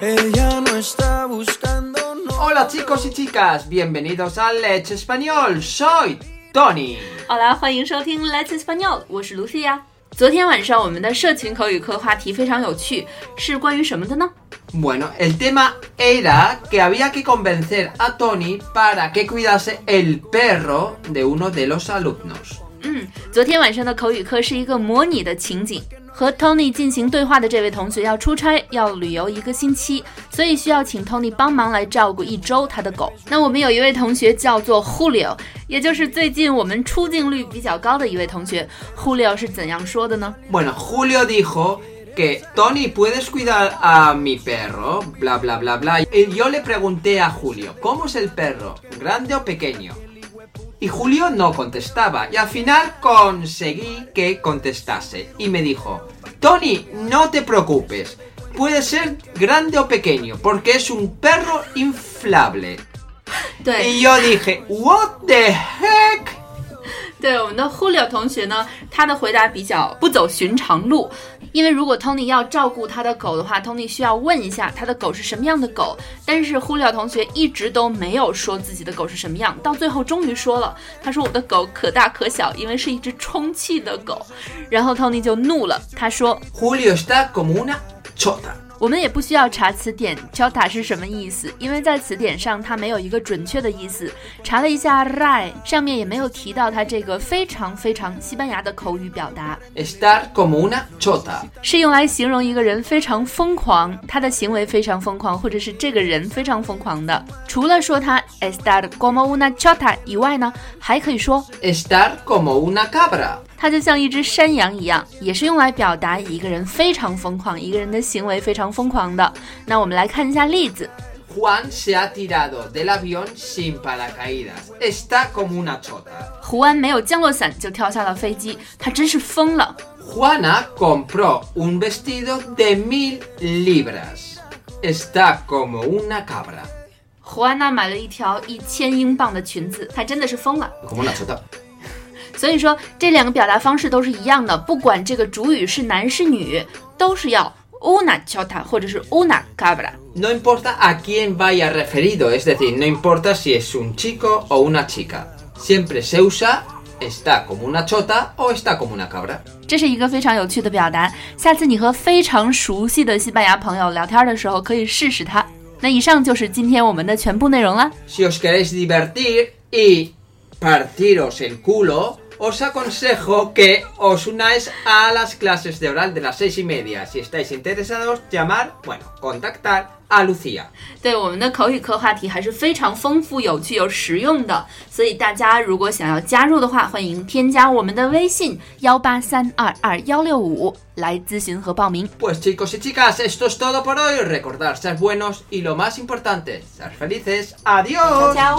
Ella no está buscando no. Hola chicos y chicas, bienvenidos a Let's Español. Soy Tony. 好啦，欢迎收听 Let's Español，我是 Lucia。昨天晚上我们的社群口语课话题非常有趣，是关于什么的呢？ Bueno, el tema era que había que convencer a Tony para que cuidase el perro de uno de los alumnos. 嗯，昨天晚上的口语课是一个模拟的情景， 和 Tony 进行对话的这位同学要出差，要旅游一个星期，所以需要请 Tony 帮忙来照顾一周他的狗。那我们有一位同学叫做 Julio，也就是最近我们出镜率比较高的一位同学。Julio 是怎样说的呢？Bueno, Julio dijo que Tony, ¿puedes cuidar a mi perro? Bla, bla, bla, bla. Y yo le pregunté a Julio, ¿cómo es el perro? ¿Grande o pequeño? Y Julio no contestaba. Y al final conseguí que contestase. Y me dijo, Tony, no te preocupes. Puede ser grande o pequeño, porque es un perro inflable. 对 Y yo dije, ¿What the heck? 对，我们的 Julio 同学呢，他的回答比较不走寻常路，因为如果 Tony 要照顾他的狗的话，Tony 需要问一下他的狗是什么样的狗。但是 Julio 同学一直都没有说自己的狗是什么样，到最后终于说了，他说我的狗可大可小，因为是一只充气的狗。然后 Tony 就怒了，他说 Julio está como una chota. 我们也不需要查词典 chota 是什么意思，因为在词典上它没有一个准确的意思。查了一下 rai，上面也没有提到它这个非常非常西班牙的口语表达。Estar como una chota. 是用来形容一个人非常疯狂，他的行为非常疯狂，或者是这个人非常疯狂的。除了说他 estar como una chota 以外呢，还可以说 Estar como una cabra. 他就像一只山羊一样，也是用来表达一个人非常疯狂，一个人的行为非常疯狂的。那我们来看一下例子。Juan se ha tirado del avión sin paracaídas. Está como una chota. 胡安没有降落伞就跳下了飞机，他真是疯了。Juana compró un vestido de mil libras. Está como una cabra. Juana 买了一条一千英镑的裙子，她真的是疯了。Como una chota. 所以说这两个表达方式都是一样的，不管这个主语是男是女，都是要 una chota 或者是 una cabra。No importa a quién vaya referido, es decir, no importa si es un chico o una chica. Siempre se usa está como una chota o está como una cabra. 这是一个非常有趣的表达，下次你和非常熟悉的西班牙朋友聊天的时候可以试试它。那以上就是今天我们的全部内容啦。Si os queréis divertir y partiros el culo, os aconsejo que os unáis a las clases de oral de las seis y media. Si estáis interesados, llamar, bueno, contactar a Lucía. 对我们的口语课话题还是非常丰富、有趣、有实用的，所以大家如果想要加入的话，欢迎添加我们的微信幺八三二二幺六五来咨询和报名。 Pues chicos y chicas, esto es todo por hoy. Recordar ser buenos y lo más importante, ser felices. ¡Adiós! 大